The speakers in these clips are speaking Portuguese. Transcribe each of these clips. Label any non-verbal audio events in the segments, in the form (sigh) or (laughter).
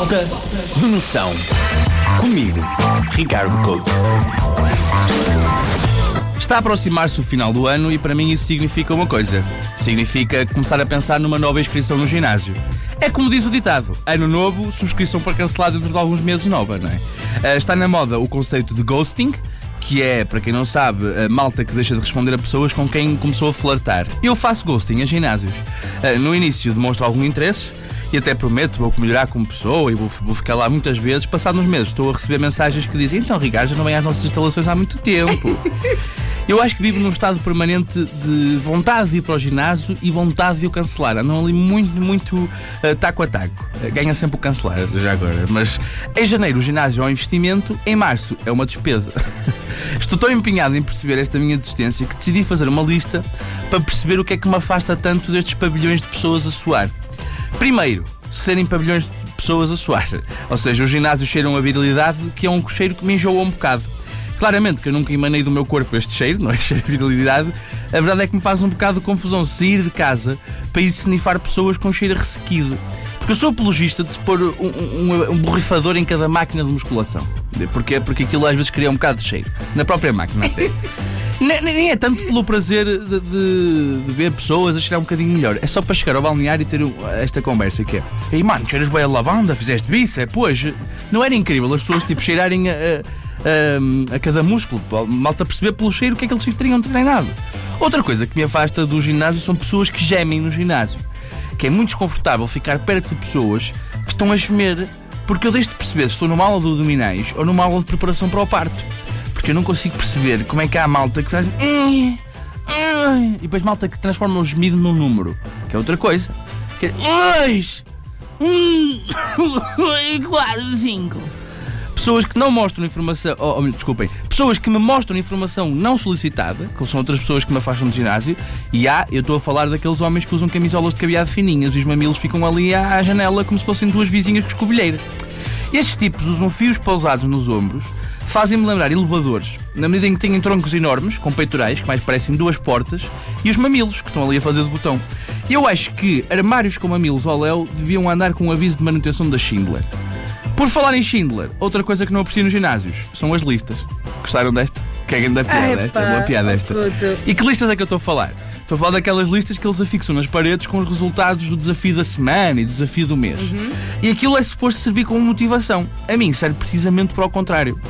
Falta de noção. Comigo, Ricardo Couto. Está a aproximar-se o final do ano e para mim isso significa uma coisa. Significa começar a pensar numa nova inscrição no ginásio. É como diz o ditado: ano novo, subscrição para cancelar dentro de alguns meses nova, não é? Ah, está na moda o conceito de ghosting, que é, para quem não sabe, a malta que deixa de responder a pessoas com quem começou a flertar. Eu faço ghosting a ginásios. Ah, no início demonstro algum interesse e até prometo, vou melhorar como pessoa e vou, vou ficar lá muitas vezes. Passados uns meses estou a receber mensagens que dizem: Então, Ricardo, já não vem às nossas instalações há muito tempo. (laughs) Eu acho que vivo num estado permanente de vontade de ir para o ginásio e vontade de o cancelar. Andam ali muito, muito uh, taco a taco. Uh, ganha sempre o cancelar, já agora. Mas em janeiro o ginásio é um investimento, em março é uma despesa. (laughs) Estou tão empenhado em perceber esta minha desistência que decidi fazer uma lista para perceber o que é que me afasta tanto destes pavilhões de pessoas a suar. Primeiro, serem pavilhões de pessoas a suar. Ou seja, o ginásio cheira uma virilidade que é um cheiro que me enjoa um bocado. Claramente que eu nunca emanei do meu corpo este cheiro, não é cheiro de virilidade. A verdade é que me faz um bocado de confusão sair de casa para ir snifar pessoas com cheiro ressequido. Porque eu sou apologista de se pôr um, um, um borrifador em cada máquina de musculação. Porquê? Porque aquilo às vezes cria um bocado de cheiro. Na própria máquina até. (laughs) Nem, nem, é tanto pelo prazer de, de, de, ver pessoas a cheirar um bocadinho melhor. É só para chegar ao balneário e ter esta conversa que é Ei mano, cheiras bem a lavanda, fizeste bíceps, pois. Não era incrível as pessoas tipo cheirarem a, a, a, cada músculo. Malta perceber pelo cheiro o que é que eles teriam treinado. Outra coisa que me afasta do ginásio são pessoas que gemem no ginásio. Que é muito desconfortável ficar perto de pessoas que estão a gemer. Porque eu deixo de perceber se estou numa aula de abdominais ou numa aula de preparação para o parto. Porque eu não consigo perceber como é que há malta que faz. E depois malta que transforma o gemido num número. Que é outra coisa. Que é. (laughs) Quase cinco. Pessoas que não mostram informação. Oh, oh, desculpem. Pessoas que me mostram informação não solicitada, que são outras pessoas que me afastam do ginásio. E há, eu estou a falar daqueles homens que usam camisolas de cabeado fininhas e os mamilos ficam ali à janela como se fossem duas vizinhas com escovilheiras. Estes tipos usam fios pousados nos ombros fazem-me lembrar elevadores, na medida em que têm troncos enormes, com peitorais, que mais parecem duas portas, e os mamilos, que estão ali a fazer de botão. Eu acho que armários com mamilos ao léu deviam andar com um aviso de manutenção da Schindler. Por falar em Schindler, outra coisa que não aprecio nos ginásios são as listas. Gostaram desta? Que é grande piada Ai, esta, boa piada esta. E que listas é que eu estou a falar? Estou a falar daquelas listas que eles afixam nas paredes com os resultados do desafio da semana e do desafio do mês. Uhum. E aquilo é suposto servir como motivação. A mim serve precisamente para o contrário.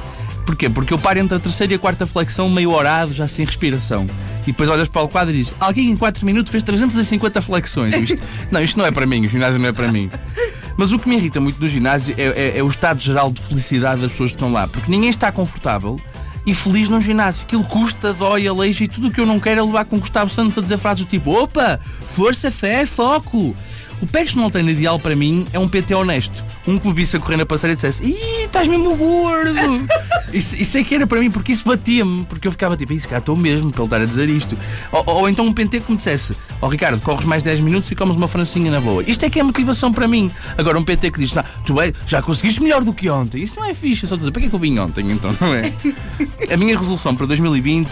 Porquê? Porque eu paro entre a terceira e a quarta flexão meio orado, já sem respiração. E depois olhas para o quadro e dizes: Alguém em 4 minutos fez 350 flexões. Isto, (laughs) não, isto não é para mim, o ginásio não é para mim. Mas o que me irrita muito do ginásio é, é, é o estado geral de felicidade das pessoas que estão lá. Porque ninguém está confortável e feliz num ginásio. Aquilo custa, dói, aleija e tudo o que eu não quero é levar com Gustavo Santos a dizer frases do tipo: Opa, força, fé, foco. O personal trainer ideal para mim é um PT honesto. Um me visse a correr na passadeira e dissesse: Ih, estás mesmo gordo. (laughs) Isso, isso é que era para mim, porque isso batia-me, porque eu ficava tipo, isso cá estou mesmo para ele estar a dizer isto. Ou, ou então um pentê que me dissesse, ó oh, Ricardo, corres mais 10 minutos e comes uma francinha na boa. Isto é que é motivação para mim. Agora um PT que diz, não, tu é, já conseguiste melhor do que ontem. Isso não é fixe, é só dizer, para que é que eu vim ontem então, não é? (laughs) A minha resolução para 2020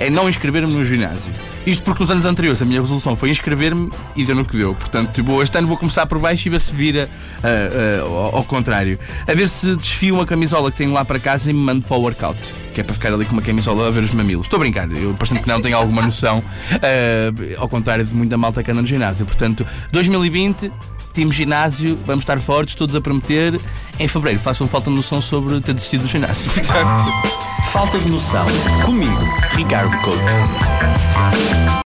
é não inscrever-me no ginásio. Isto porque nos anos anteriores a minha resolução foi inscrever-me e deu no que deu. Portanto, tipo, este ano vou começar por baixo e ver se vira uh, uh, ao, ao contrário. A ver se desfio uma camisola que tenho lá para casa e me mando para o workout. Que é para ficar ali com uma camisola a ver os mamilos. Estou a brincar, eu parecendo que não tenho alguma noção, uh, ao contrário de muita malta que anda no ginásio. Portanto, 2020 time ginásio, vamos estar fortes, todos a prometer. Em fevereiro façam falta noção sobre ter desistido do ginásio. (laughs) Falta de noção. Comigo, Ricardo Couto.